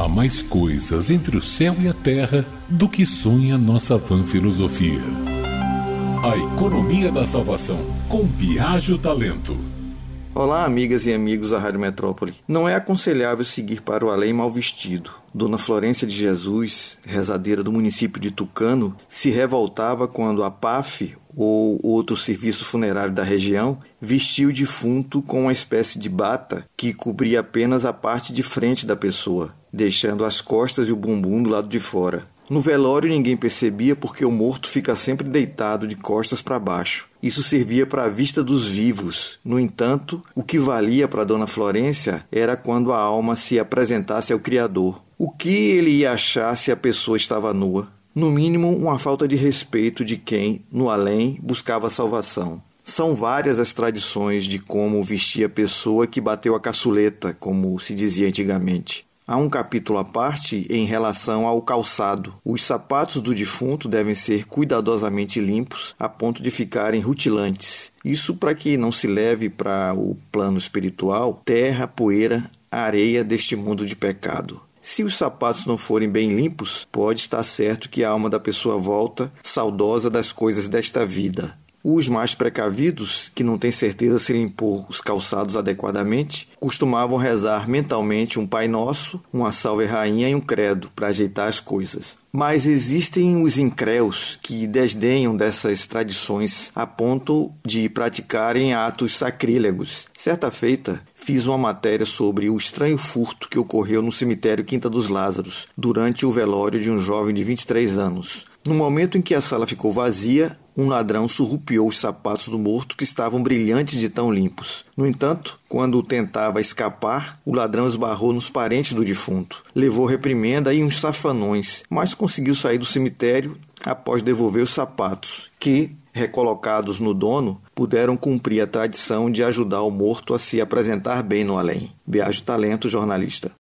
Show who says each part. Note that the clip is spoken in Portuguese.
Speaker 1: Há mais coisas entre o céu e a terra do que sonha nossa vã filosofia. A economia da salvação, com Biagio Talento.
Speaker 2: Olá, amigas e amigos da Rádio Metrópole. Não é aconselhável seguir para o além mal vestido. Dona Florência de Jesus, rezadeira do município de Tucano, se revoltava quando a PAF, ou outro serviço funerário da região, vestia o defunto com uma espécie de bata que cobria apenas a parte de frente da pessoa, deixando as costas e o bumbum do lado de fora. No velório ninguém percebia porque o morto fica sempre deitado de costas para baixo. Isso servia para a vista dos vivos. No entanto, o que valia para Dona Florência era quando a alma se apresentasse ao Criador. O que ele ia achar se a pessoa estava nua? No mínimo, uma falta de respeito de quem, no além, buscava salvação. São várias as tradições de como vestir a pessoa que bateu a caçuleta, como se dizia antigamente. Há um capítulo à parte em relação ao calçado. Os sapatos do defunto devem ser cuidadosamente limpos a ponto de ficarem rutilantes. Isso para que não se leve para o plano espiritual terra, poeira, areia deste mundo de pecado. Se os sapatos não forem bem limpos, pode estar certo que a alma da pessoa volta saudosa das coisas desta vida. Os mais precavidos, que não têm certeza se limpou os calçados adequadamente, costumavam rezar mentalmente um Pai Nosso, uma Salve Rainha e um Credo para ajeitar as coisas. Mas existem os incréus que desdenham dessas tradições a ponto de praticarem atos sacrílegos. Certa feita, fiz uma matéria sobre o estranho furto que ocorreu no cemitério Quinta dos Lázaros, durante o velório de um jovem de 23 anos. No momento em que a sala ficou vazia, um ladrão surrupiou os sapatos do morto que estavam brilhantes de tão limpos. No entanto, quando tentava escapar, o ladrão esbarrou nos parentes do defunto. Levou reprimenda e uns safanões, mas conseguiu sair do cemitério após devolver os sapatos, que, recolocados no dono, puderam cumprir a tradição de ajudar o morto a se apresentar bem no além. Viajo Talento, jornalista.